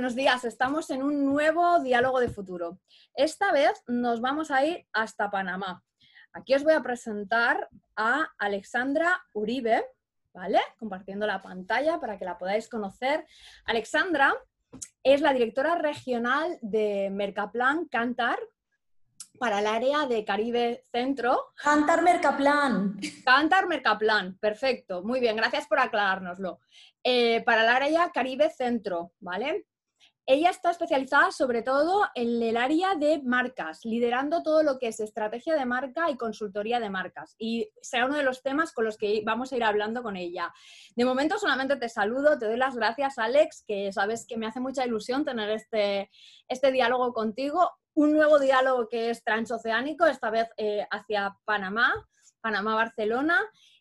buenos días. Estamos en un nuevo diálogo de futuro. Esta vez nos vamos a ir hasta Panamá. Aquí os voy a presentar a Alexandra Uribe, ¿vale? Compartiendo la pantalla para que la podáis conocer. Alexandra es la directora regional de Mercaplan Cantar para el área de Caribe Centro. Cantar Mercaplan. Cantar Mercaplan, perfecto. Muy bien, gracias por aclarárnoslo. Eh, para el área Caribe Centro, ¿vale? Ella está especializada sobre todo en el área de marcas, liderando todo lo que es estrategia de marca y consultoría de marcas. Y será uno de los temas con los que vamos a ir hablando con ella. De momento solamente te saludo, te doy las gracias Alex, que sabes que me hace mucha ilusión tener este, este diálogo contigo. Un nuevo diálogo que es transoceánico, esta vez eh, hacia Panamá, Panamá-Barcelona.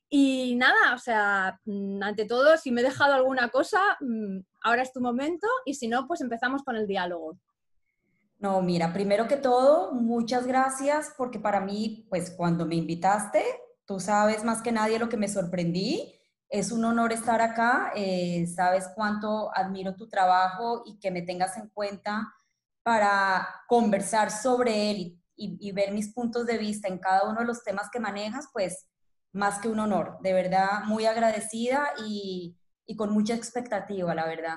Y nada, o sea, mm, ante todo, si me he dejado alguna cosa, mm, ahora es tu momento y si no, pues empezamos con el diálogo. No, mira, primero que todo, muchas gracias porque para mí, pues cuando me invitaste, tú sabes más que nadie lo que me sorprendí. Es un honor estar acá, eh, sabes cuánto admiro tu trabajo y que me tengas en cuenta para conversar sobre él y, y ver mis puntos de vista en cada uno de los temas que manejas, pues más que un honor. De verdad, muy agradecida y, con mucha expectativa, la verdad.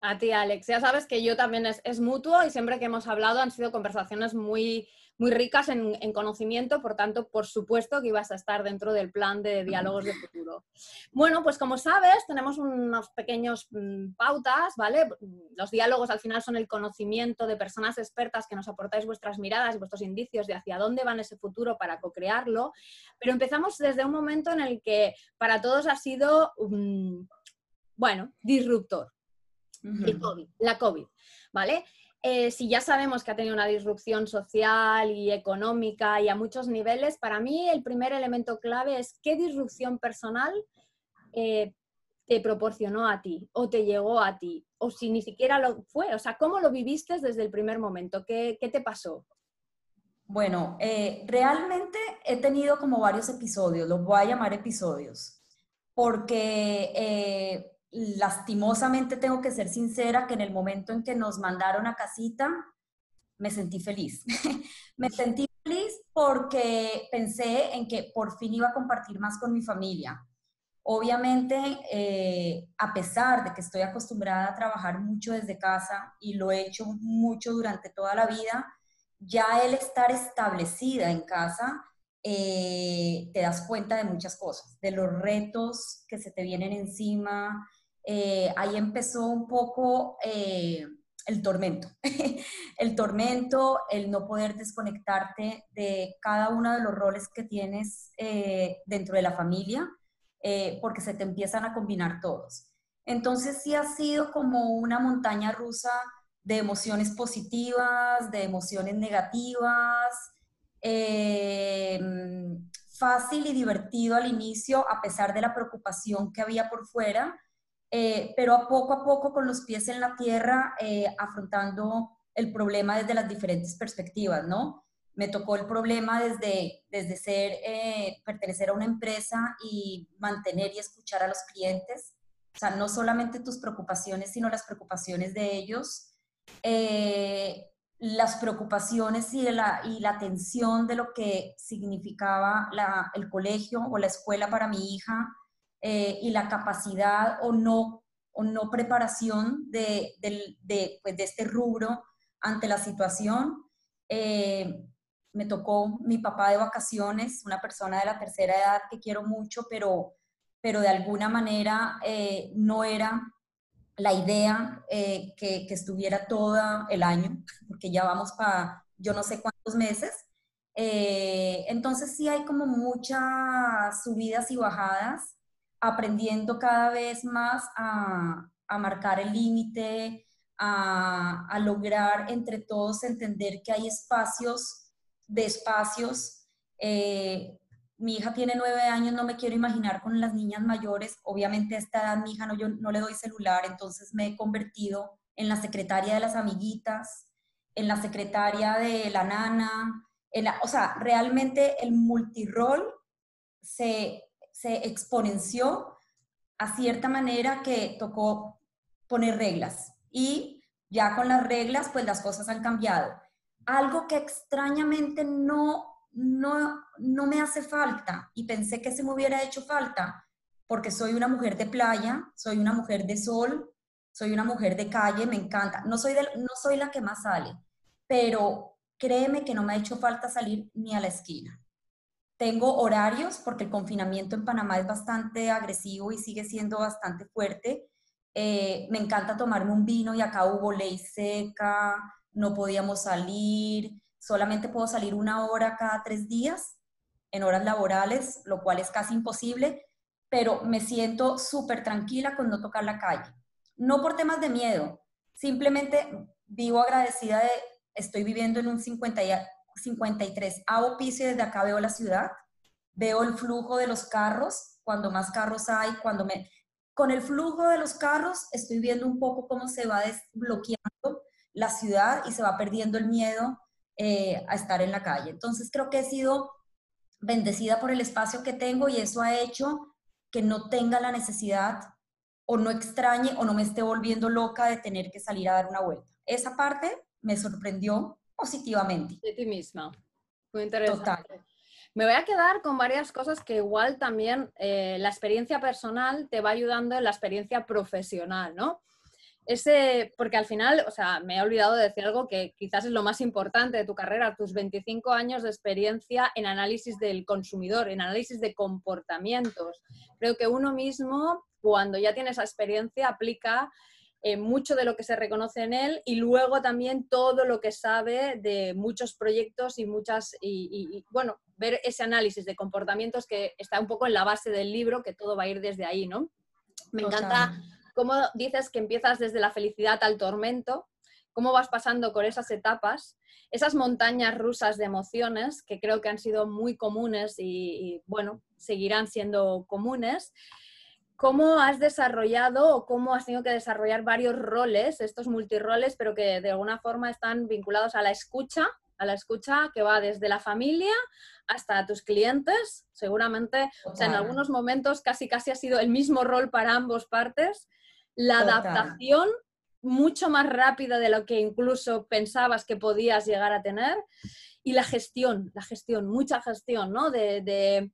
A ti, Alex. Ya sabes que yo también es, es, mutuo y siempre que hemos hablado han sido conversaciones muy, muy ricas en, conocimiento, por tanto, por supuesto que ibas a estar dentro del plan de diálogos de futuro. Bueno, pues como sabes, tenemos unos pequeños mm, pautas, ¿vale? Los diálogos al final son el conocimiento de personas expertas que nos aportáis vuestras miradas y vuestros indicios de hacia dónde van ese futuro para co-crearlo, pero empezamos desde un momento en el que para todos ha sido, bueno, disruptor. la COVID, ¿vale? Eh, si ya sabemos que ha tenido una disrupción social y económica y a muchos niveles, para mí el primer elemento clave es qué disrupción personal eh, te proporcionó a ti o te llegó a ti, o si ni siquiera lo fue, o sea, ¿cómo lo viviste desde el primer momento? ¿Qué, te pasó? Bueno, eh, realmente he tenido como varios episodios, los voy a llamar episodios, porque lastimosamente tengo que ser sincera que en el momento en que nos mandaron a casita, me sentí feliz. me sentí feliz porque pensé en que por fin iba a compartir más con mi familia. Obviamente, eh, a pesar de que estoy acostumbrada a trabajar mucho desde casa y lo he hecho mucho durante toda la vida, ya el estar establecida en casa, eh, te das cuenta de muchas cosas, de los retos que se te vienen encima, eh, ahí empezó un poco eh, el tormento. el tormento, el no poder desconectarte de cada uno de los roles que tienes eh, dentro de la familia, porque se te empiezan a combinar todos. Entonces sí ha sido como una montaña rusa de emociones positivas, de emociones negativas, fácil y divertido al inicio, a pesar de la preocupación que había por fuera, eh, pero a poco a poco con los pies en la tierra, eh, afrontando el problema desde las diferentes perspectivas, ¿no? Me tocó el problema desde, desde ser, eh, pertenecer a una empresa y mantener y escuchar a los clientes, o sea, no solamente tus preocupaciones, sino las preocupaciones de ellos, las preocupaciones y la, y la tensión de lo que significaba la, el colegio o la escuela para mi hija, eh, y la capacidad o no, o no preparación de, de, pues, de este rubro ante la situación. Eh, me tocó mi papá de vacaciones, una persona de la tercera edad que quiero mucho, pero, pero de alguna manera eh, no era la idea que, que, estuviera todo el año, porque ya vamos para yo no sé cuántos meses. entonces sí hay como muchas subidas y bajadas aprendiendo cada vez más a, marcar el límite, a, lograr entre todos entender que hay espacios de espacios. Eh, mi hija tiene nueve años, no me quiero imaginar con las niñas mayores. Obviamente a esta edad mi hija no, yo no le doy celular, entonces me he convertido en la secretaria de las amiguitas, en la secretaria de la nana, o sea, realmente el multirol se se exponenció a cierta manera que tocó poner reglas y Ya con las reglas, pues las cosas han cambiado. Algo que extrañamente no, no, no me hace falta y pensé que se me hubiera hecho falta, porque soy una mujer de playa, soy una mujer de sol, soy una mujer de calle, me encanta. No soy, no soy la que más sale, pero créeme que no me ha hecho falta salir ni a la esquina. Tengo horarios porque el confinamiento en Panamá es bastante agresivo y sigue siendo bastante fuerte. Eh, me encanta tomarme un vino y acá hubo ley seca, no podíamos salir, solamente puedo salir una hora cada tres días en horas laborales, lo cual es casi imposible, pero me siento súper tranquila con no tocar la calle. No por temas de miedo, simplemente vivo agradecida de, estoy viviendo en un 50 53 a piso y desde acá veo la ciudad, veo el flujo de los carros, cuando más carros hay, cuando me... Con el flujo de los carros estoy viendo un poco cómo se va desbloqueando la ciudad y se va perdiendo el miedo eh, a estar en la calle. Entonces creo que he sido bendecida por el espacio que tengo y eso ha hecho que no tenga la necesidad o no extrañe o no me esté volviendo loca de tener que salir a dar una vuelta. Esa parte me sorprendió positivamente. De ti misma. Muy interesante. Me voy a quedar con varias cosas que igual también eh, la experiencia personal te va ayudando en la experiencia profesional, ¿no? Ese, porque al final, o sea, me he olvidado de decir algo que quizás es lo más importante de tu carrera, tus 25 años de experiencia en análisis del consumidor, en análisis de comportamientos. Creo que uno mismo, cuando ya tiene esa experiencia, aplica eh, mucho de lo que se reconoce en él y luego también todo lo que sabe de muchos proyectos y muchas, y, bueno, ver ese análisis de comportamientos que está un poco en la base del libro, que todo va a ir desde ahí, ¿no? Me encanta cómo dices que empiezas desde la felicidad al tormento, cómo vas pasando con esas etapas, esas montañas rusas de emociones que creo que han sido muy comunes y, y bueno, seguirán siendo comunes. ¿Cómo has desarrollado o cómo has tenido que desarrollar varios roles, estos multiroles, pero que de alguna forma están vinculados a la escucha, a la escucha que va desde la familia hasta tus clientes, seguramente, o sea, en algunos momentos casi casi ha sido el mismo rol para ambos partes, la adaptación mucho más rápida de lo que incluso pensabas que podías llegar a tener. Y la gestión, la gestión, mucha gestión, ¿no? de de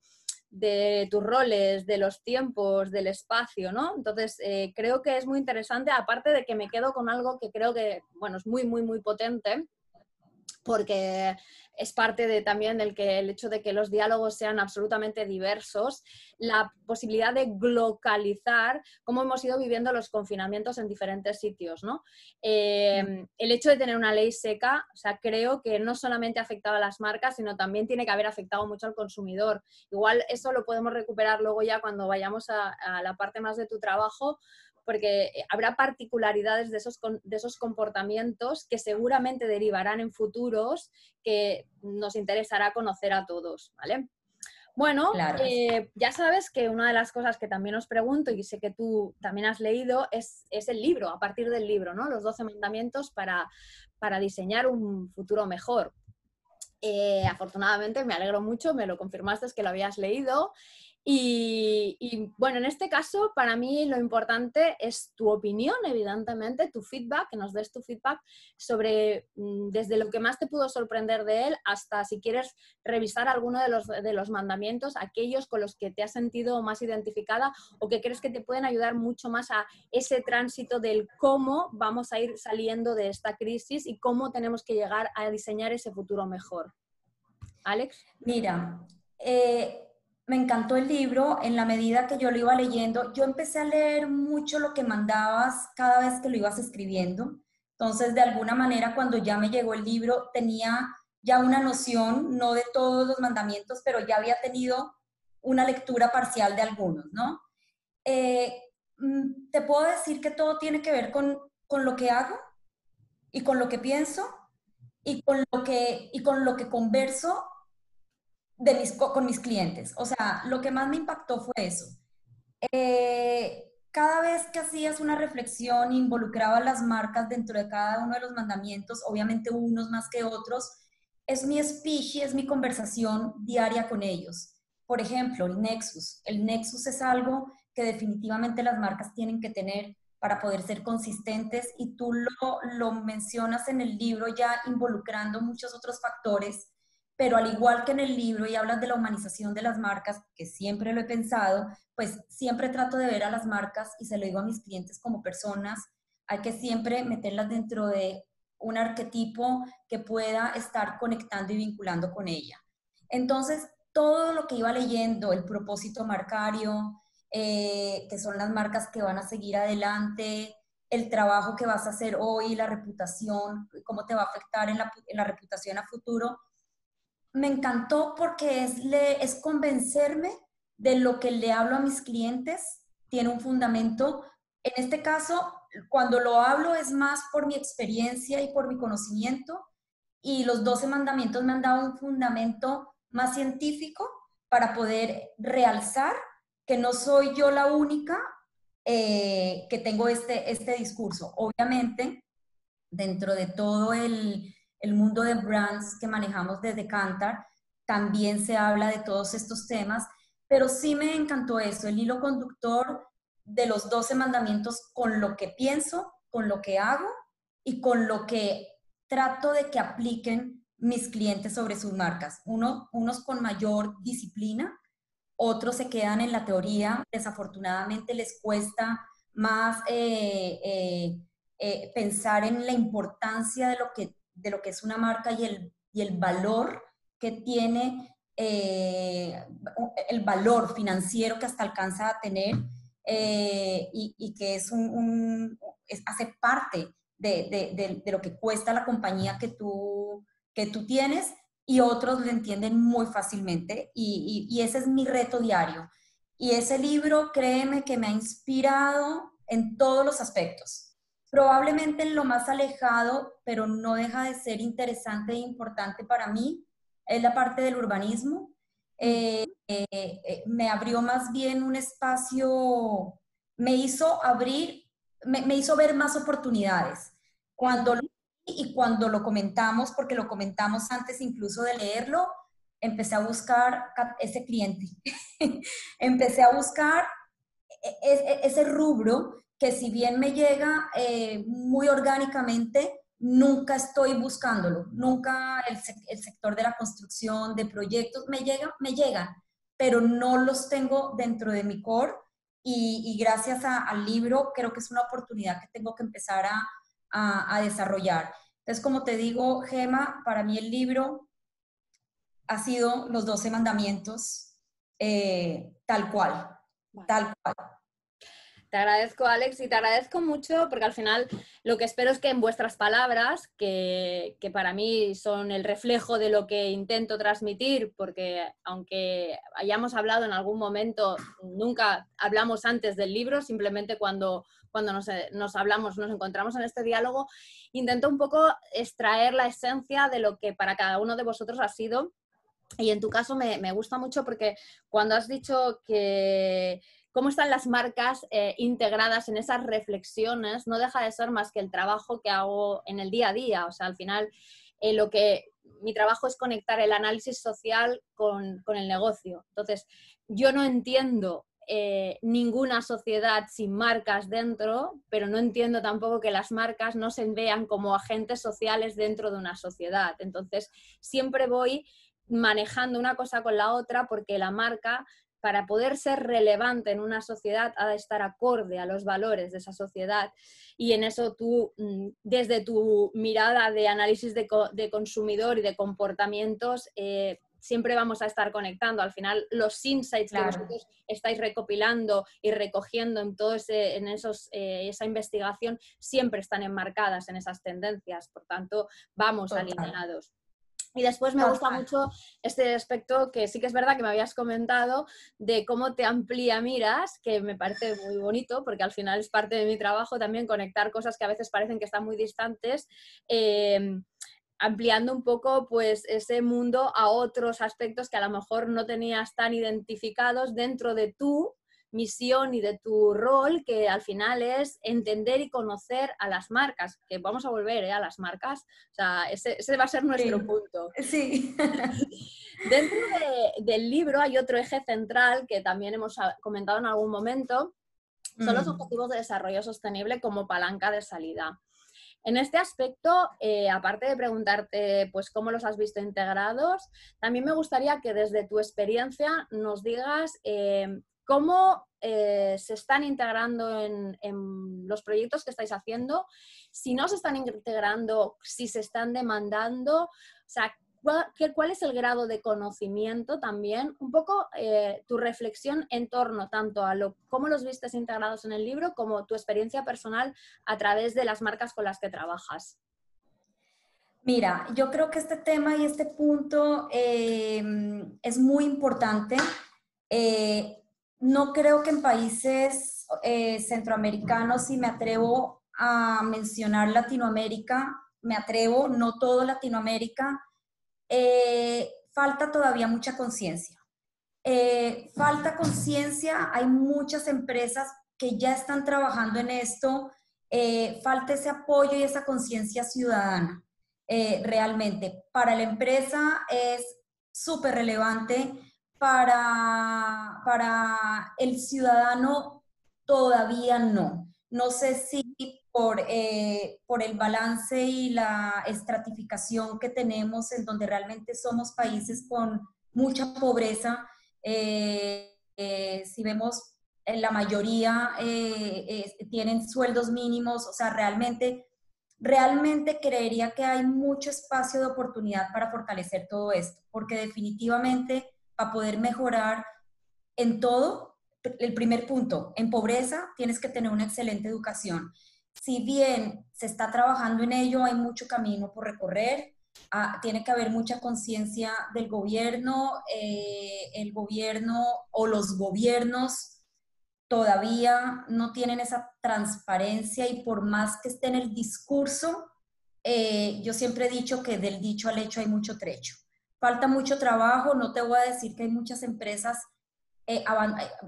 tus roles, de los tiempos, del espacio, ¿no? Entonces, eh, creo que es muy interesante, aparte de que me quedo con algo que creo que, bueno, es muy, muy, muy potente, porque es parte de también el, que, el hecho de que los diálogos sean absolutamente diversos, la posibilidad de localizar cómo hemos ido viviendo los confinamientos en diferentes sitios. ¿no? Eh, el hecho de tener una ley seca, o sea, creo que no solamente ha afectado a las marcas, sino también tiene que haber afectado mucho al consumidor. Igual eso lo podemos recuperar luego ya cuando vayamos a, a la parte más de tu trabajo, porque eh, habrá particularidades de esos, de esos comportamientos que seguramente derivarán en futuros que nos interesará conocer a todos, ¿vale? Bueno, eh, ya sabes que una de las cosas que también os pregunto y sé que tú también has leído es, el libro, a partir del libro, ¿no? Los 12 mandamientos para, para diseñar un futuro mejor. Eh, afortunadamente me alegro mucho, me lo confirmaste es que lo habías leído y, bueno, en este caso, para mí lo importante es tu opinión, evidentemente, tu feedback, que nos des tu feedback sobre mm, desde lo que más te pudo sorprender de él hasta si quieres revisar alguno de los, de los mandamientos, aquellos con los que te has sentido más identificada o que crees que te pueden ayudar mucho más a ese tránsito del cómo vamos a ir saliendo de esta crisis y cómo tenemos que llegar a diseñar ese futuro mejor. Alex. Mira, eh, me encantó el libro en la medida que yo lo iba leyendo. Yo empecé a leer mucho lo que mandabas cada vez que lo ibas escribiendo. Entonces, de alguna manera, cuando ya me llegó el libro, tenía ya una noción, no de todos los mandamientos, pero ya había tenido una lectura parcial de algunos, ¿no? Eh, mm, te puedo decir que todo tiene que ver con, con lo que hago y con lo que pienso y con lo que, y con lo que converso de mis, con mis clientes. O sea, lo que más me impactó fue eso. Eh, cada vez que hacías una reflexión, involucraba las marcas dentro de cada uno de los mandamientos, obviamente unos más que otros, es mi speech es mi conversación diaria con ellos. Por ejemplo, el Nexus. El Nexus es algo que definitivamente las marcas tienen que tener para poder ser consistentes y tú lo, lo mencionas en el libro ya involucrando muchos otros factores, pero al igual que en el libro y hablas de la humanización de las marcas, que siempre lo he pensado, pues siempre trato de ver a las marcas y se lo digo a mis clientes como personas, hay que siempre meterlas dentro de un arquetipo que pueda estar conectando y vinculando con ella. Entonces, todo lo que iba leyendo, el propósito marcario, eh, que son las marcas que van a seguir adelante, el trabajo que vas a hacer hoy, la reputación, cómo te va a afectar en la, reputación a futuro. Me encantó porque es, le, es convencerme de lo que le hablo a mis clientes, tiene un fundamento. En este caso, cuando lo hablo es más por mi experiencia y por mi conocimiento, y los 12 mandamientos me han dado un fundamento más científico para poder realzar que no soy yo la única eh, que tengo este, este discurso. Obviamente, dentro de todo el, el mundo de brands que manejamos desde Cantar, también se habla de todos estos temas, pero sí me encantó eso, el hilo conductor de los 12 mandamientos con lo que pienso, con lo que hago y con lo que trato de que apliquen mis clientes sobre sus marcas. Uno, unos con mayor disciplina otros se quedan en la teoría, desafortunadamente les cuesta más eh, eh, eh, pensar en la importancia de lo que, de lo que es una marca y el, y el valor que tiene, el valor financiero que hasta alcanza a tener y, que es un, hace parte de, de, de, lo que cuesta la compañía que tú, que tú tienes y otros lo entienden muy fácilmente y, y, ese es mi reto diario. Y ese libro, créeme que me ha inspirado en todos los aspectos. Probablemente en lo más alejado, pero no deja de ser interesante e importante para mí, es la parte del urbanismo. Eh, eh, eh, me abrió más bien un espacio, me hizo abrir, me, hizo ver más oportunidades. Cuando lo y cuando lo comentamos, porque lo comentamos antes incluso de leerlo, empecé a buscar ese cliente. empecé a buscar e-, e-, e-, ese rubro que si bien me llega eh, muy orgánicamente, nunca estoy buscándolo, nunca el, sector de la construcción, de proyectos, me llegan, me llegan, pero no los tengo dentro de mi core y, gracias al libro creo que es una oportunidad que tengo que empezar a, a, desarrollar. Entonces, como te digo, Gema, para mí el libro ha sido los 12 mandamientos eh, tal cual, tal cual. Te agradezco, Alex, y te agradezco mucho porque al final lo que espero es que en vuestras palabras, que, que, para mí son el reflejo de lo que intento transmitir, porque aunque hayamos hablado en algún momento, nunca hablamos antes del libro, simplemente cuando cuando nos, hablamos, nos encontramos en este diálogo, intento un poco extraer la esencia de lo que para cada uno de vosotros ha sido. Y en tu caso me, gusta mucho porque cuando has dicho que cómo están las marcas eh, integradas en esas reflexiones, no deja de ser más que el trabajo que hago en el día a día. O sea, al final, eh, lo que mi trabajo es conectar el análisis social con, con el negocio. Entonces, yo no entiendo eh, ninguna sociedad sin marcas dentro, pero no entiendo tampoco que las marcas no se vean como agentes sociales dentro de una sociedad. Entonces, siempre voy manejando una cosa con la otra porque la marca, para poder ser relevante en una sociedad, ha de estar acorde a los valores de esa sociedad. Y en eso tú, mm, desde tu mirada de análisis de, consumidor y de comportamientos, eh, siempre vamos a estar conectando. Al final, los insights que vosotros estáis recopilando y recogiendo en todo ese, en esos, eh, esa investigación siempre están enmarcadas en esas tendencias. Por tanto, vamos alineados. Y después me gusta mucho este aspecto que sí que es verdad que me habías comentado de cómo te amplía miras, que me parece muy bonito porque al final es parte de mi trabajo también conectar cosas que a veces parecen que están muy distantes. Eh, ampliando un poco pues ese mundo a otros aspectos que a lo mejor no tenías tan identificados dentro de tu misión y de tu rol, que al final es entender y conocer a las marcas, que vamos a volver ¿eh? a las marcas, o sea, ese, va a ser nuestro punto. Sí. Dentro del libro hay otro eje central que también hemos comentado en algún momento, son los Mm. objetivos de desarrollo sostenible como palanca de salida. En este aspecto, eh, aparte de preguntarte pues, cómo los has visto integrados, también me gustaría que desde tu experiencia nos digas eh, cómo eh, se están integrando en, los proyectos que estáis haciendo, si no se están integrando, si se están demandando, o sea, ¿cuál, cuál es el grado de conocimiento también? Un poco eh, tu reflexión en torno tanto a cómo los vistes integrados en el libro como tu experiencia personal a través de las marcas con las que trabajas. Mira, yo creo que este tema y este punto eh, es muy importante. No creo que en países eh, centroamericanos, si me atrevo a mencionar Latinoamérica, me atrevo, no todo Latinoamérica, eh, falta todavía mucha conciencia. Eh, falta conciencia, hay muchas empresas que ya están trabajando en esto, falta ese apoyo y esa conciencia ciudadana. Realmente. Para la empresa es súper relevante, para, para el ciudadano todavía no. No sé si por, eh, por el balance y la estratificación que tenemos en donde realmente somos países con mucha pobreza, eh, eh, si vemos la mayoría tienen sueldos mínimos, o sea, realmente realmente creería que hay mucho espacio de oportunidad para fortalecer todo esto, porque definitivamente para poder mejorar en todo, el primer punto, en pobreza tienes que tener una excelente educación. Si bien se está trabajando en ello, hay mucho camino por recorrer, ah, tiene que haber mucha conciencia del gobierno, eh, el gobierno o los gobiernos todavía no tienen esa transparencia y por más que esté en el discurso, eh, yo siempre he dicho que del dicho al hecho hay mucho trecho. Falta mucho trabajo, no te voy a decir que hay muchas empresas, eh,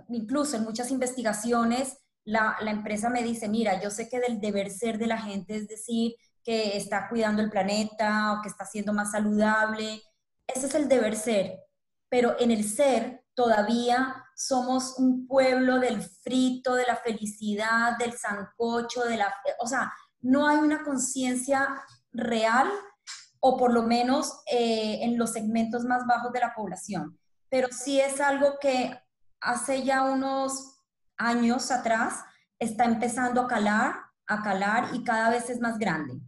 incluso en muchas investigaciones, la, la, empresa me dice, mira, yo sé que del deber ser de la gente es decir que está cuidando el planeta o que está siendo más saludable, ese es el deber ser, pero en el ser todavía somos un pueblo del frito, de la felicidad, del sancocho, de la... O sea, no hay una conciencia real o por lo menos eh, en los segmentos más bajos de la población. Pero sí es algo que hace ya unos años atrás está empezando a calar, a calar y cada vez es más grande.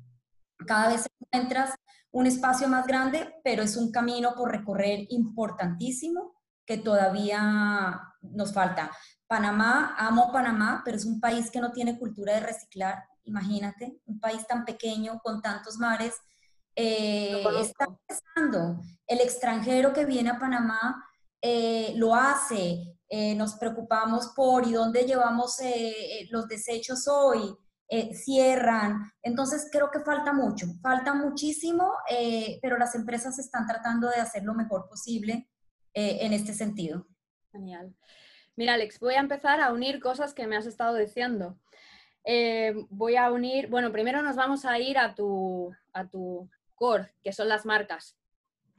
Cada vez encuentras un espacio más grande, pero es un camino por recorrer importantísimo que todavía nos falta. Panamá, amo Panamá, pero es un país que no tiene cultura de reciclar. Imagínate, un país tan pequeño con tantos mares. Eh, está empezando. El extranjero que viene a Panamá eh, lo hace. Eh, nos preocupamos por y dónde llevamos eh, los desechos hoy. Eh, cierran. Entonces creo que falta mucho, falta muchísimo, eh, pero las empresas están tratando de hacer lo mejor posible eh, en este sentido. Genial. Mira, Alex, voy a empezar a unir cosas que me has estado diciendo. Eh, voy a unir, bueno, primero nos vamos a ir a tu, a tu core, que son las marcas,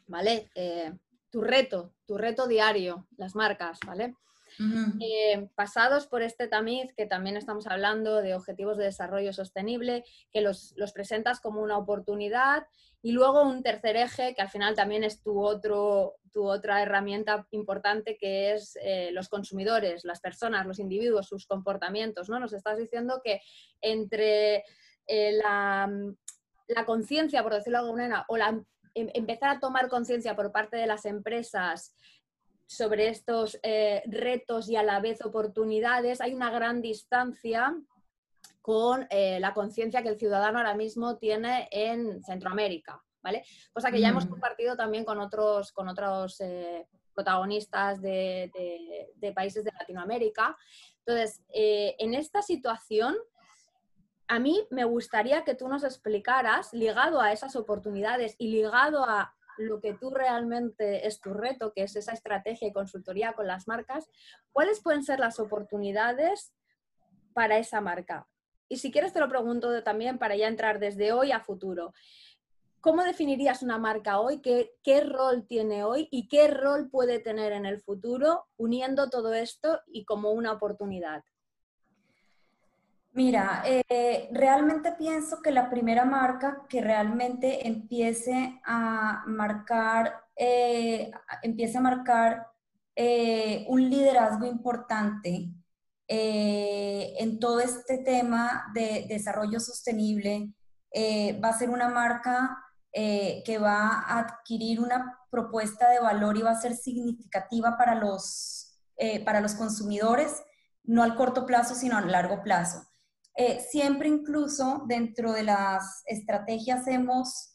¿vale? Eh, tu reto, tu reto diario, las marcas, ¿vale? Uh -huh. eh, pasados por este tamiz, que también estamos hablando de objetivos de desarrollo sostenible, que los, los, presentas como una oportunidad, y luego un tercer eje, que al final también es tu, otro, tu otra herramienta importante, que es eh, los consumidores, las personas, los individuos, sus comportamientos. ¿no? Nos estás diciendo que entre eh, la, la conciencia, por decirlo de alguna manera, o la, em, empezar a tomar conciencia por parte de las empresas, sobre estos eh, retos y a la vez oportunidades, hay una gran distancia con eh, la conciencia que el ciudadano ahora mismo tiene en Centroamérica, ¿vale? Cosa que ya mm. hemos compartido también con otros, con otros eh, protagonistas de, de, de, países de Latinoamérica. Entonces, en esta situación, a mí me gustaría que tú nos explicaras, ligado a esas oportunidades y ligado a lo que tú realmente es tu reto, que es esa estrategia y consultoría con las marcas, ¿cuáles pueden ser las oportunidades para esa marca? Y si quieres te lo pregunto también para ya entrar desde hoy a futuro. ¿Cómo definirías una marca hoy? ¿Qué, ¿Qué, rol tiene hoy y qué rol puede tener en el futuro uniendo todo esto y como una oportunidad? Mira, eh, realmente pienso que la primera marca que realmente empiece a marcar, eh, empiece a marcar eh, un liderazgo importante en todo este tema de desarrollo sostenible, va a ser una marca que va a adquirir una propuesta de valor y va a ser significativa para los, para los consumidores, no al corto plazo, sino a largo plazo. Eh, siempre incluso dentro de las estrategias hemos,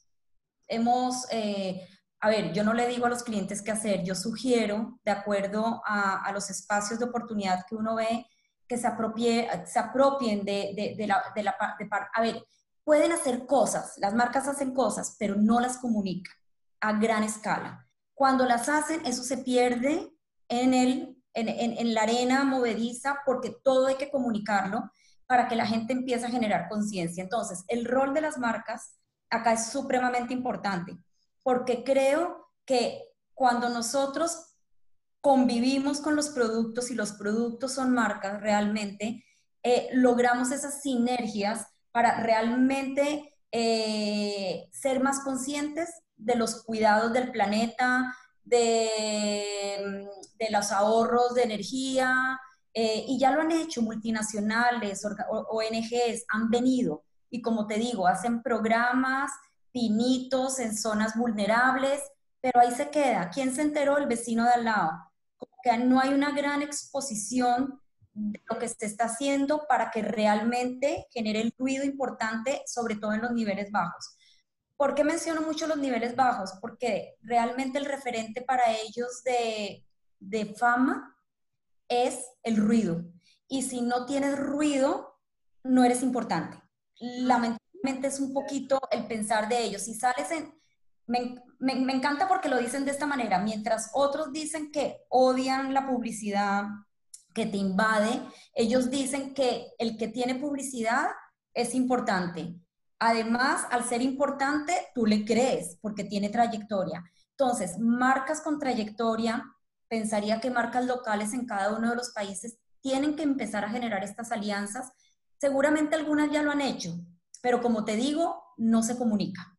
hemos eh, a ver, yo no le digo a los clientes qué hacer, yo sugiero, de acuerdo a, los espacios de oportunidad que uno ve, que se, apropie, se apropien de, de, la, de la a ver, pueden hacer cosas, las marcas hacen cosas, pero no las comunican a gran escala. Cuando las hacen, eso se pierde en, el, en, en, en la arena movediza porque todo hay que comunicarlo para que la gente empiece a generar conciencia. Entonces, el rol de las marcas acá es supremamente importante, porque creo que cuando nosotros convivimos con los productos y los productos son marcas realmente, eh, logramos esas sinergias para realmente eh, ser más conscientes de los cuidados del planeta, de, de los ahorros de energía, eh, y ya lo han hecho multinacionales, ONGs, han venido y como te digo, hacen programas pinitos en zonas vulnerables, pero ahí se queda. ¿Quién se enteró? El vecino de al lado. Que no hay una gran exposición de lo que se está haciendo para que realmente genere el ruido importante, sobre todo en los niveles bajos. ¿Por qué menciono mucho los niveles bajos? Porque realmente el referente para ellos de, de fama es el ruido. Y si no tienes ruido, no eres importante. Lamentablemente es un poquito el pensar de ellos. Si sales en... Me, me, encanta porque lo dicen de esta manera. Mientras otros dicen que odian la publicidad, que te invade, ellos dicen que el que tiene publicidad es importante. Además, al ser importante, tú le crees porque tiene trayectoria. Entonces, marcas con trayectoria pensaría que marcas locales en cada uno de los países tienen que empezar a generar estas alianzas. Seguramente algunas ya lo han hecho, pero como te digo, no se comunica.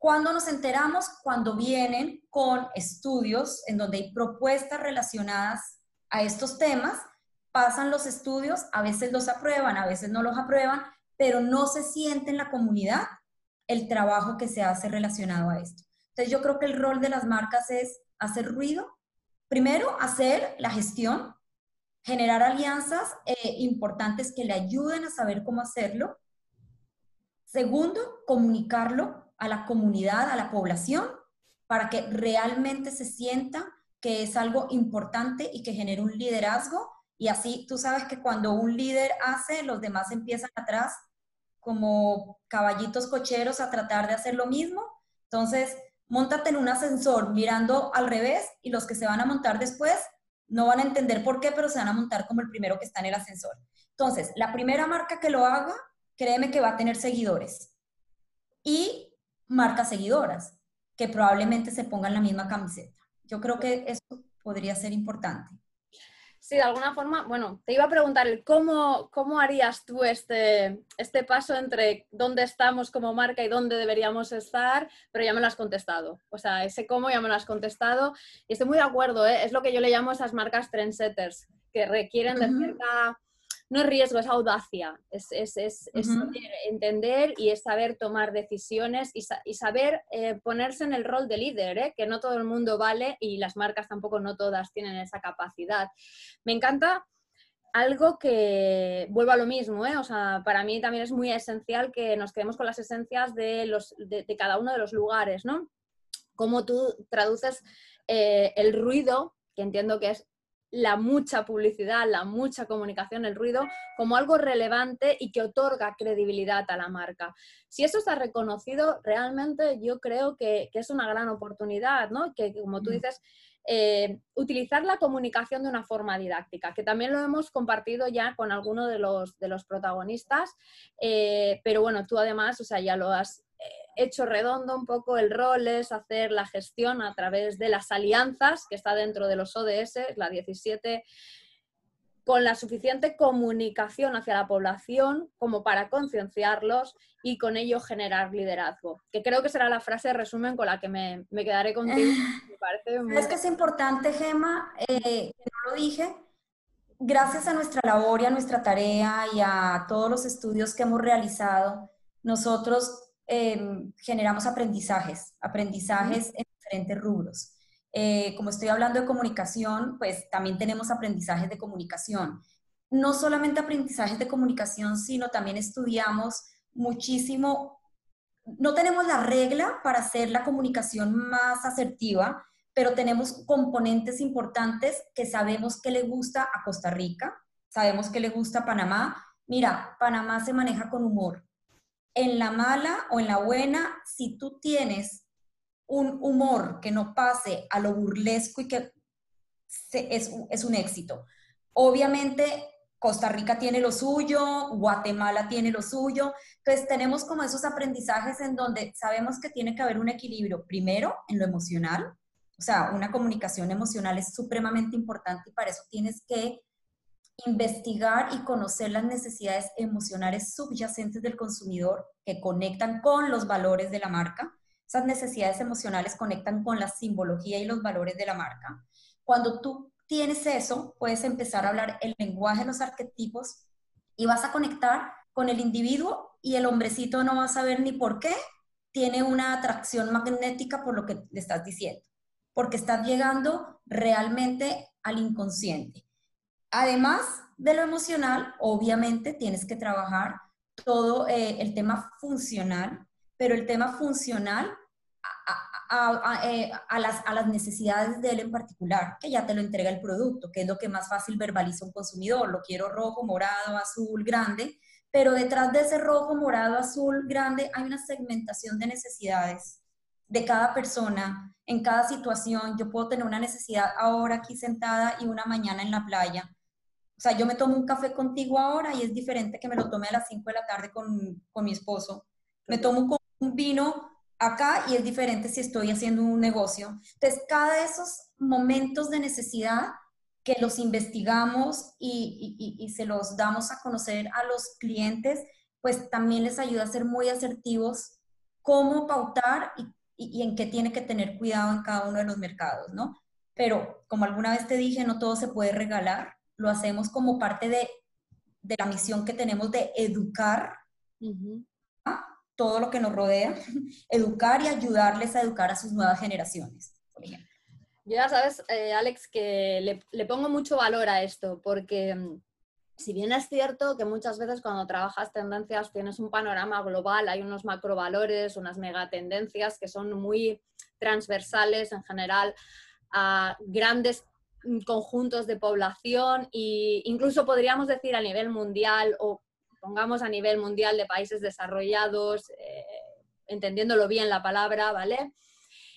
¿Cuándo nos enteramos? Cuando vienen con estudios en donde hay propuestas relacionadas a estos temas, pasan los estudios, a veces los aprueban, a veces no los aprueban, pero no se siente en la comunidad el trabajo que se hace relacionado a esto. Entonces yo creo que el rol de las marcas es hacer ruido, Primero, hacer la gestión, generar alianzas eh, importantes que le ayuden a saber cómo hacerlo. Segundo, comunicarlo a la comunidad, a la población, para que realmente se sienta que es algo importante y que genere un liderazgo. Y así tú sabes que cuando un líder hace, los demás empiezan atrás como caballitos cocheros a tratar de hacer lo mismo. Entonces, montate en un ascensor mirando al revés y los que se van a montar después no van a entender por qué, pero se van a montar como el primero que está en el ascensor. Entonces, la primera marca que lo haga, créeme que va a tener seguidores. Y marcas seguidoras, que probablemente se pongan la misma camiseta. Yo creo que eso podría ser importante. Sí, de alguna forma, bueno, te iba a preguntar cómo, cómo harías tú este, este paso entre dónde estamos como marca y dónde deberíamos estar, pero ya me lo has contestado. O sea, ese cómo ya me lo has contestado y estoy muy de acuerdo, ¿eh? es lo que yo le llamo esas marcas trendsetters, que requieren de cierta no es riesgo, es audacia, es, entender y es saber tomar decisiones y, saber eh, ponerse en el rol de líder, ¿eh? que no todo el mundo vale y las marcas tampoco no todas tienen esa capacidad. Me encanta algo que vuelvo a lo mismo, ¿eh? o sea, para mí también es muy esencial que nos quedemos con las esencias de, los, de, cada uno de los lugares, ¿no? Cómo tú traduces el ruido, que entiendo que es la mucha publicidad, la mucha comunicación, el ruido, como algo relevante y que otorga credibilidad a la marca. Si eso está reconocido, realmente yo creo que, es una gran oportunidad, ¿no? Que como tú mm. dices, eh, utilizar la comunicación de una forma didáctica, que también lo hemos compartido ya con alguno de los, de los protagonistas, eh, pero bueno, tú además, o sea, ya lo has hecho redondo un poco el rol es hacer la gestión a través de las alianzas que está dentro de los ODS, la 17. con la suficiente comunicación hacia la población como para concienciarlos y con ello generar liderazgo. Que creo que será la frase de resumen con la que me, quedaré contigo. Es que es importante, Gema, eh, no lo dije, gracias a nuestra labor y a nuestra tarea y a todos los estudios que hemos realizado, nosotros em, generamos aprendizajes, aprendizajes en diferentes rubros. Eh, como estoy hablando de comunicación, pues también tenemos aprendizajes de comunicación. No solamente aprendizajes de comunicación, sino también estudiamos muchísimo. No tenemos la regla para hacer la comunicación más asertiva, pero tenemos componentes importantes que sabemos que le gusta a Costa Rica, sabemos que le gusta a Panamá. Mira, Panamá se maneja con humor. En la mala o en la buena, si tú tienes un humor que no pase a lo burlesco y que es, es un éxito. Obviamente, Costa Rica tiene lo suyo, Guatemala tiene lo suyo. Entonces, tenemos como esos aprendizajes en donde sabemos que tiene que haber un equilibrio, primero en lo emocional, o sea, una comunicación emocional es supremamente importante y para eso tienes que investigar y conocer las necesidades emocionales subyacentes del consumidor que conectan con los valores de la marca esas necesidades emocionales conectan con la simbología y los valores de la marca. Cuando tú tienes eso, puedes empezar a hablar el lenguaje de los arquetipos y vas a conectar con el individuo y el hombrecito no va a saber ni por qué tiene una atracción magnética por lo que le estás diciendo, porque estás llegando realmente al inconsciente. Además de lo emocional, obviamente tienes que trabajar todo eh, el tema funcional pero el tema funcional eh, a, las, a, las, necesidades de él en particular, que ya te lo entrega el producto, que es lo que más fácil verbaliza un consumidor. Lo quiero rojo, morado, azul, grande, pero detrás de ese rojo, morado, azul, grande hay una segmentación de necesidades de cada persona, en cada situación. Yo puedo tener una necesidad ahora aquí sentada y una mañana en la playa. O sea, yo me tomo un café contigo ahora y es diferente que me lo tome a las 5 de la tarde con, con mi esposo. Me tomo un vino acá y es diferente si estoy haciendo un negocio. Entonces, cada de esos momentos de necesidad que los investigamos y, se los damos a conocer a los clientes, pues también les ayuda a ser muy asertivos cómo pautar y, y, en qué tiene que tener cuidado en cada uno de los mercados, ¿no? Pero como alguna vez te dije, no todo se puede regalar, lo hacemos como parte de, de la misión que tenemos de educar todo lo que nos rodea, educar y ayudarles a educar a sus nuevas generaciones, por ejemplo. Ya sabes, eh, Alex, que le, pongo mucho valor a esto, porque mm, si bien es cierto que muchas veces cuando trabajas tendencias tienes un panorama global, hay unos macrovalores, unas megatendencias que son muy transversales en general a grandes conjuntos de población e incluso podríamos decir a nivel mundial o pongamos a nivel mundial de países desarrollados, eh, entendiéndolo bien la palabra, ¿vale?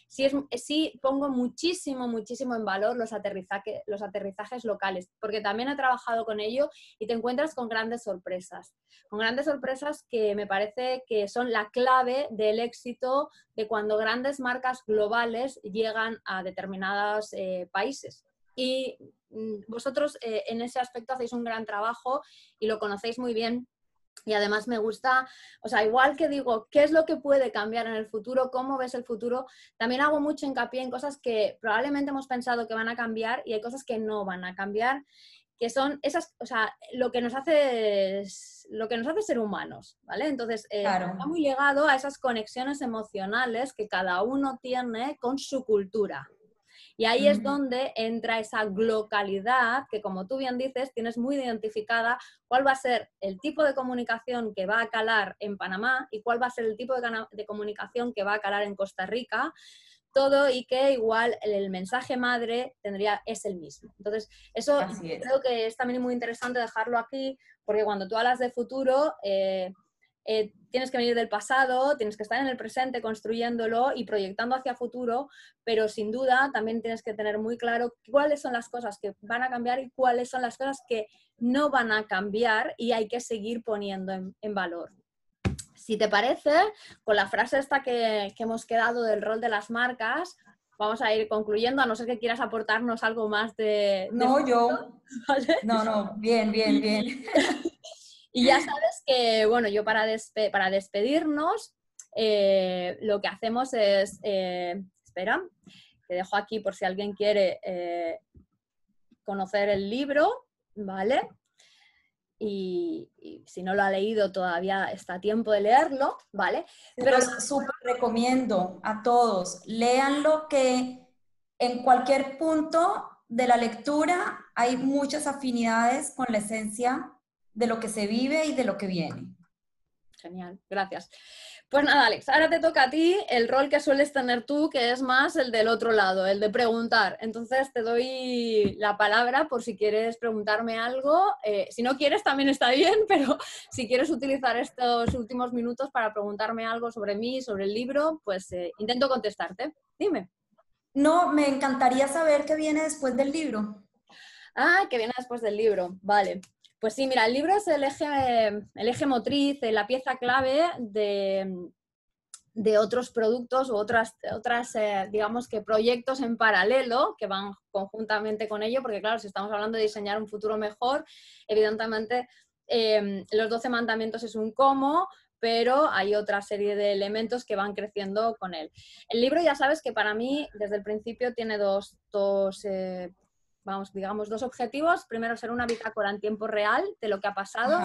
Sí, es, sí, pongo muchísimo, muchísimo en valor los, los aterrizajes locales, porque también he trabajado con ello y te encuentras con grandes sorpresas, con grandes sorpresas que me parece que son la clave del éxito de cuando grandes marcas globales llegan a determinados eh, países. Y mm, vosotros eh, en ese aspecto hacéis un gran trabajo y lo conocéis muy bien y además me gusta, o sea, igual que digo, ¿qué es lo que puede cambiar en el futuro? ¿Cómo ves el futuro? También hago mucho hincapié en cosas que probablemente hemos pensado que van a cambiar y hay cosas que no van a cambiar, que son esas, o sea, lo que nos hace, lo que nos hace ser humanos, ¿vale? Entonces, eh, está muy llegado a esas conexiones emocionales que cada uno tiene con su cultura. Y ahí es donde entra esa localidad que, como tú bien dices, tienes muy identificada cuál va a ser el tipo de comunicación que va a calar en Panamá y cuál va a ser el tipo de, comunicación que va a calar en Costa Rica. Todo y que igual el, mensaje madre tendría es el mismo. Entonces, eso creo que es también muy interesante dejarlo aquí, porque cuando tú hablas de futuro, eh, eh, tienes que venir del pasado, tienes que estar en el presente construyéndolo y proyectando hacia futuro, pero sin duda también tienes que tener muy claro cuáles son las cosas que van a cambiar y cuáles son las cosas que no van a cambiar y hay que seguir poniendo en, valor. Si te parece, con la frase esta que, que hemos quedado del rol de las marcas, vamos a ir concluyendo, a no ser que quieras aportarnos algo más de... no, yo. No, no, bien, bien, bien. y ya sabes que, bueno, yo para, para despedirnos, eh, lo que hacemos es, eh, espera, te dejo aquí por si alguien quiere eh, conocer el libro, ¿vale? Y, si no lo ha leído todavía está a tiempo de leerlo, ¿vale? Pero súper recomiendo a todos, leanlo que en cualquier punto de la lectura hay muchas afinidades con la esencia de lo que se vive y de lo que viene. Genial, gracias. Pues nada, Alex, ahora te toca a ti el rol que sueles tener tú, que es más el del otro lado, el de preguntar. Entonces te doy la palabra por si quieres preguntarme algo. Eh, si no quieres, también está bien, pero si quieres utilizar estos últimos minutos para preguntarme algo sobre mí, sobre el libro, pues eh, intento contestarte. Dime. No, me encantaría saber qué viene después del libro. Ah, qué viene después del libro. Vale. Pues sí, mira, el libro es el eje, el eje motriz, la pieza clave de, de otros productos u otras, otras eh, digamos que proyectos en paralelo que van conjuntamente con ello, porque claro, si estamos hablando de diseñar un futuro mejor, evidentemente em, los 12 mandamientos es un cómo, pero hay otra serie de elementos que van creciendo con él. El libro ya sabes que para mí desde el principio tiene dos, dos eh, vamos, digamos, dos objetivos. Primero, ser una bitácora en tiempo real de lo que ha pasado.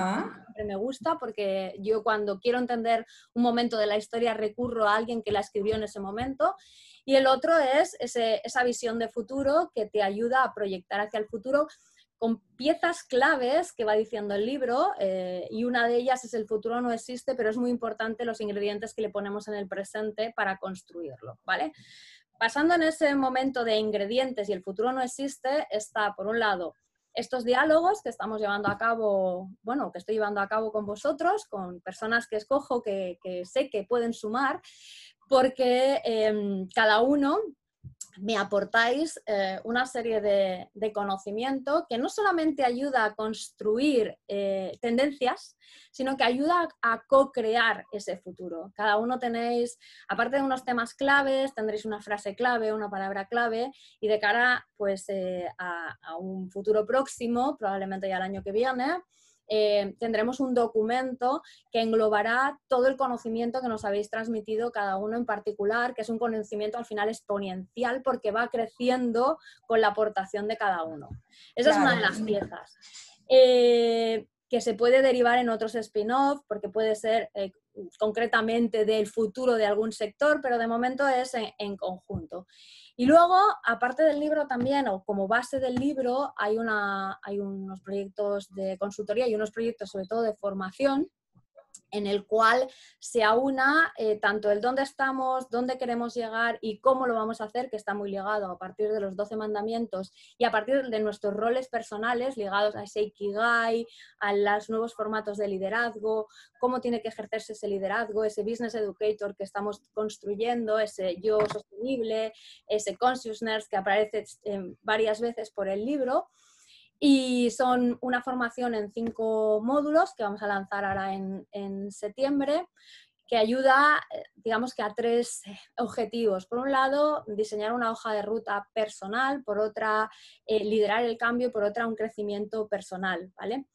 Siempre me gusta porque yo cuando quiero entender un momento de la historia recurro a alguien que la escribió en ese momento. Y el otro es esa visión de futuro que te ayuda a proyectar hacia el futuro con piezas claves que va diciendo el libro eh, y una de ellas es el futuro no existe, pero es muy importante los ingredientes que le ponemos en el presente para construirlo, ¿vale? Pasando en ese momento de ingredientes y el futuro no existe, está por un lado estos diálogos que estamos llevando a cabo, bueno, que estoy llevando a cabo con vosotros, con personas que escojo que, sé que pueden sumar, porque em, cada uno me aportáis eh, una serie de, conocimiento que no solamente ayuda a construir eh, tendencias, sino que ayuda a, co-crear ese futuro. Cada uno tenéis, aparte de unos temas claves, tendréis una frase clave, una palabra clave, y de cara pues, eh, a, a un futuro próximo, probablemente ya el año que viene, eh, tendremos un documento que englobará todo el conocimiento que nos habéis transmitido cada uno en particular, que es un conocimiento al final exponencial porque va creciendo con la aportación de cada uno. Esa es una de las piezas. Eh, que se puede derivar en otros spin-off, porque puede ser eh, concretamente del futuro de algún sector, pero de momento es en conjunto. Y luego, aparte del libro también, o como base del libro, hay, una, hay unos proyectos de consultoría y unos proyectos sobre todo de formación en el cual se aúna eh, tanto el dónde estamos, dónde queremos llegar y cómo lo vamos a hacer, que está muy ligado a partir de los 12 mandamientos y a partir de nuestros roles personales ligados a ese Ikigai, a los nuevos formatos de liderazgo, cómo tiene que ejercerse ese liderazgo, ese business educator que estamos construyendo, ese yo sostenible, ese consciousness que aparece eh, varias veces por el libro. Y son una formación en cinco módulos que vamos a lanzar ahora en, septiembre, que ayuda, eh, digamos que a tres objetivos. Por un lado, diseñar una hoja de ruta personal, por otra, eh, liderar el cambio, por otra, un crecimiento personal, ¿vale?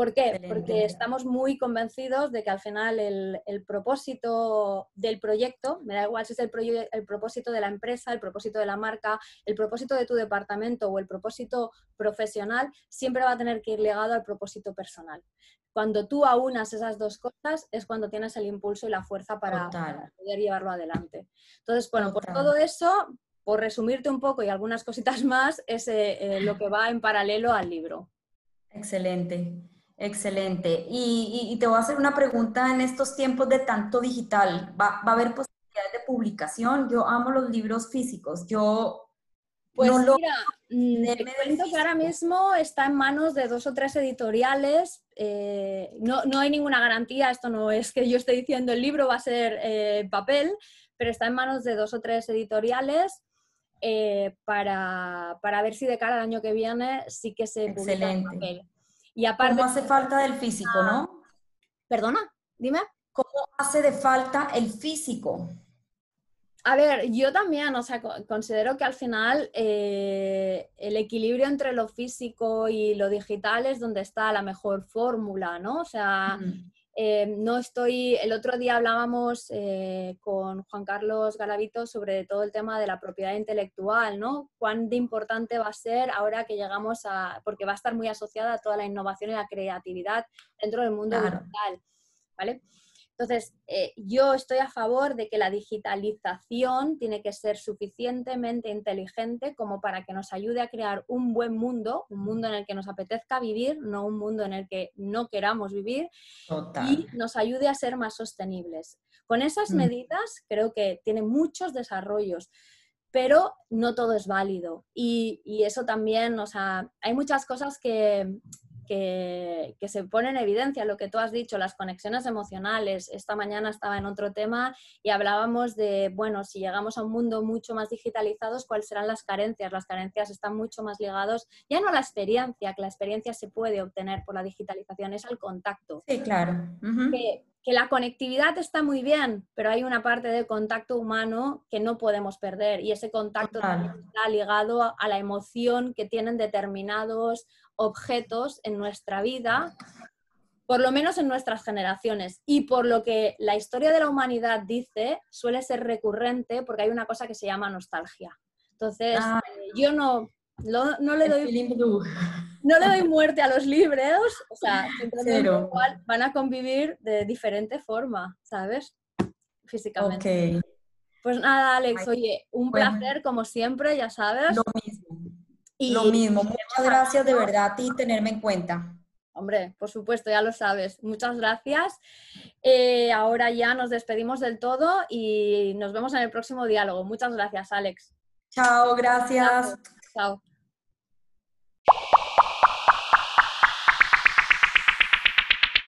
¿Por qué? Porque estamos muy convencidos de que al final el, propósito del proyecto, me da igual si es el, el, propósito de la empresa, el propósito de la marca, el propósito de tu departamento o el propósito profesional, siempre va a tener que ir ligado al propósito personal. Cuando tú aunas esas dos cosas es cuando tienes el impulso y la fuerza para, poder llevarlo adelante. Entonces, bueno, por todo eso, por resumirte un poco y algunas cositas más, es eh, eh, lo que va en paralelo al libro. Excelente. Excelente. Y, te voy a hacer una pregunta en estos tiempos de tanto digital. ¿Va, a haber posibilidades de publicación? Yo amo los libros físicos. Yo pues mira, mm, te cuento que ahora mismo está en manos de dos o tres editoriales. Eh, no, hay ninguna garantía, esto no es que yo esté diciendo el libro va a ser eh, papel, pero está en manos de dos o tres editoriales eh, para, ver si de cara al año que viene sí que se publica en papel. Y aparte, ¿Cómo hace falta del físico, no? Perdona, dime. ¿Cómo hace de falta el físico? a ver, yo también, o sea, considero que al final eh, el equilibrio entre lo físico y lo digital es donde está la mejor fórmula, ¿no? O sea, eh, no estoy, el otro día hablábamos eh, con Juan Carlos Garavito sobre todo el tema de la propiedad intelectual, ¿no? Cuán de importante va a ser ahora que llegamos a, porque va a estar muy asociada a toda la innovación y la creatividad dentro del mundo digital, ¿vale? Entonces, eh, yo estoy a favor de que la digitalización tiene que ser suficientemente inteligente como para que nos ayude a crear un buen mundo, un mundo en el que nos apetezca vivir, no un mundo en el que no queramos vivir, y nos ayude a ser más sostenibles. Con esas mm. medidas creo que tiene muchos desarrollos pero no todo es válido. Y, y, eso también, o sea, hay muchas cosas que, que, se pone en evidencia lo que tú has dicho, las conexiones emocionales. Esta mañana estaba en otro tema y hablábamos de, bueno, si llegamos a un mundo mucho más digitalizado, ¿cuáles serán las carencias? Las carencias están mucho más ligados, ya no a la experiencia, que la experiencia se puede obtener por la digitalización, es al contacto. Sí, claro. que, la conectividad está muy bien, pero hay una parte de contacto humano que no podemos perder y ese contacto también está ligado a la emoción que tienen determinados objetos en nuestra vida, por lo menos en nuestras generaciones. Y por lo que la historia de la humanidad dice, suele ser recurrente porque hay una cosa que se llama nostalgia. Entonces, ah. eh, yo no, no, le doy, no le doy muerte a los libros, o sea, simplemente van a convivir de diferente forma, ¿sabes? Físicamente. Pues nada, Alex, oye, un placer como siempre, ya sabes. Lo mismo. Lo mismo, muchas gracias de verdad a ti tenerme en cuenta. Hombre, por supuesto, ya lo sabes. Muchas gracias. Eh, ahora ya nos despedimos del todo y nos vemos en el próximo diálogo. Muchas gracias, Alex. Chao, gracias. Chao.